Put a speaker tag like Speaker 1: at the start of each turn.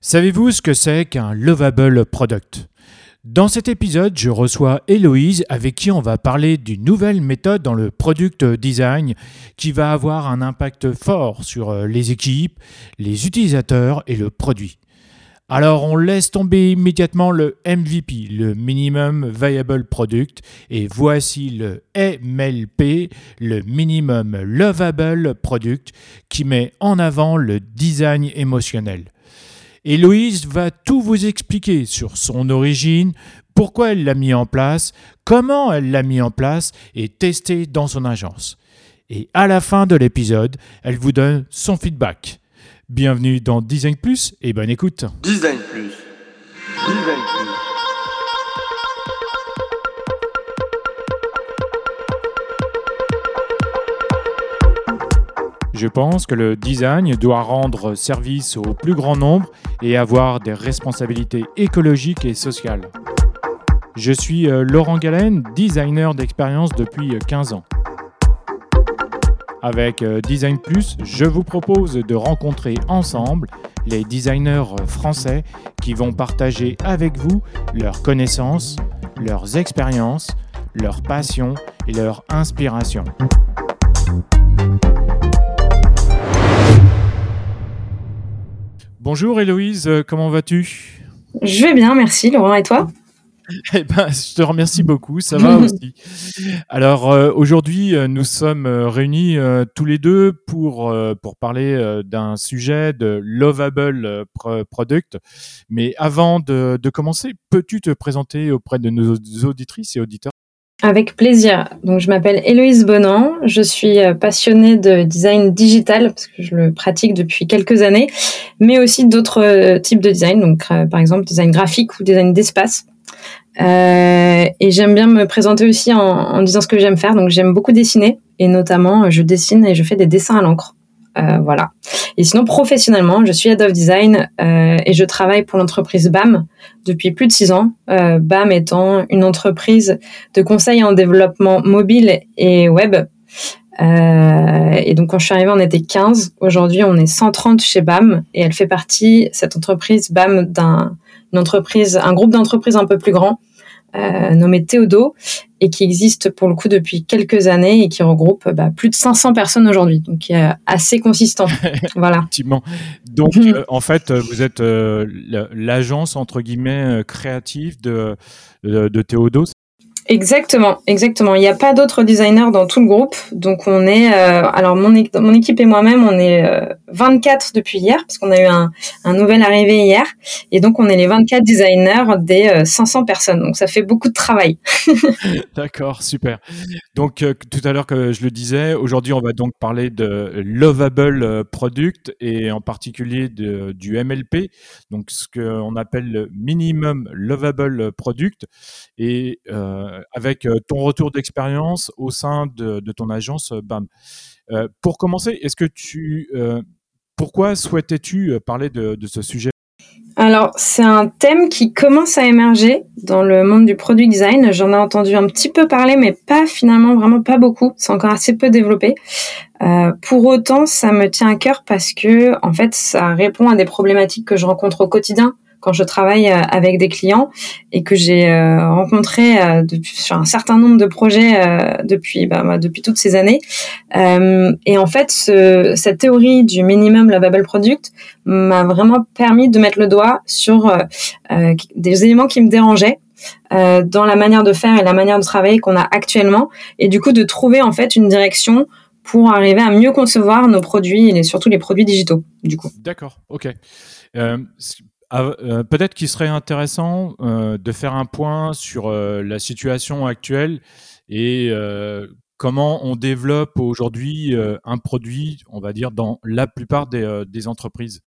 Speaker 1: Savez-vous ce que c'est qu'un lovable product? Dans cet épisode, je reçois Héloïse avec qui on va parler d'une nouvelle méthode dans le product design qui va avoir un impact fort sur euh, les équipes, les utilisateurs et le produit. Alors on laisse tomber immédiatement le MVP, le Minimum Viable Product, et voici le MLP, le Minimum Lovable Product, qui met en avant le design émotionnel. Héloïse va tout vous expliquer sur son origine, pourquoi elle l'a mis en place, comment elle l'a mis en place et testé dans son agence. Et à la fin de l'épisode, elle vous donne son feedback. Bienvenue dans Design Plus et bonne écoute.
Speaker 2: Design Plus. Design Plus.
Speaker 1: Je pense que le design doit rendre service au plus grand nombre et avoir des responsabilités écologiques et sociales. Je suis euh, Laurent Galen, designer d'expérience depuis 15 ans. Avec euh, Design Plus, je vous propose de rencontrer ensemble les designers français qui vont partager avec vous leurs connaissances, leurs expériences, leurs passions et leurs inspirations. Bonjour Héloïse, euh, comment vas-tu?
Speaker 3: Je vais bien, merci Laurent, et toi?
Speaker 1: Eh ben, je te remercie beaucoup, ça va aussi. Alors euh, aujourd'hui, euh, nous sommes réunis tous les deux pour pour parler d'un sujet de lovable product. Mais avant de, de commencer, peux-tu te présenter auprès de nos auditrices et auditeurs?
Speaker 3: Avec plaisir. Donc, je m'appelle Héloïse Bonan. Je suis euh, passionnée de design digital parce que je le pratique depuis quelques années, mais aussi d'autres euh, types de design. Donc, euh, par exemple, design graphique ou design d'espace. Et j'aime bien me présenter aussi en disant ce que j'aime faire. Donc, j'aime beaucoup dessiner et notamment, je dessine et je fais des dessins à l'encre. Euh, voilà. Et sinon, professionnellement, je suis head of design euh, et je travaille pour l'entreprise BAM depuis plus de six ans. Euh, BAM étant une entreprise de conseil en développement mobile et web. et donc, quand je suis arrivée, on était 15. Aujourd'hui, on est 130 chez BAM et elle fait partie, cette entreprise BAM, d'un entreprise, un groupe d'entreprises un peu plus grand nommé Théodo et qui existe pour le coup depuis quelques années et qui regroupe bah, plus de 500 personnes aujourd'hui, donc qui est assez consistant. voilà.
Speaker 1: Effectivement. Donc euh, en fait, vous êtes euh, l'agence entre guillemets créative de, de, de Théodo.
Speaker 3: Exactement, exactement. Il n'y a pas d'autres designers dans tout le groupe, donc on est. Euh, alors mon, mon équipe et moi-même, on est 24 euh, depuis hier parce qu'on a eu un, nouvel arrivé hier, et donc on est les 24 designers des 500 euh, personnes. Donc ça fait beaucoup de travail.
Speaker 1: D'accord, super. Donc tout à l'heure que je le disais, aujourd'hui on va donc parler de lovable product et en particulier de, du MLP, donc ce qu'on appelle le minimum lovable product et euh, avec euh, ton retour d'expérience au sein de, ton agence euh, BAM. pour commencer, est-ce que tu, pourquoi souhaitais-tu parler de, ce sujet?
Speaker 3: Alors, c'est un thème qui commence à émerger dans le monde du produit design. J'en ai entendu un petit peu parler, mais pas finalement vraiment pas beaucoup. C'est encore assez peu développé. pour autant, ça me tient à cœur parce que, en fait, ça répond à des problématiques que je rencontre au quotidien quand je travaille euh, avec des clients et que j'ai euh, rencontré euh, sur un certain nombre de projets depuis bah, depuis toutes ces années. et en fait, ce, cette théorie du minimum lovable product m'a vraiment permis de mettre le doigt sur des éléments qui me dérangeaient dans la manière de faire et la manière de travailler qu'on a actuellement, et du coup de trouver en fait une direction pour arriver à mieux concevoir nos produits et surtout les produits digitaux. Du coup.
Speaker 1: D'accord, ok. Ah, euh, peut-être qu'il serait intéressant euh, de faire un point sur euh, la situation actuelle et comment on développe aujourd'hui un produit, on va dire, dans la plupart des entreprises.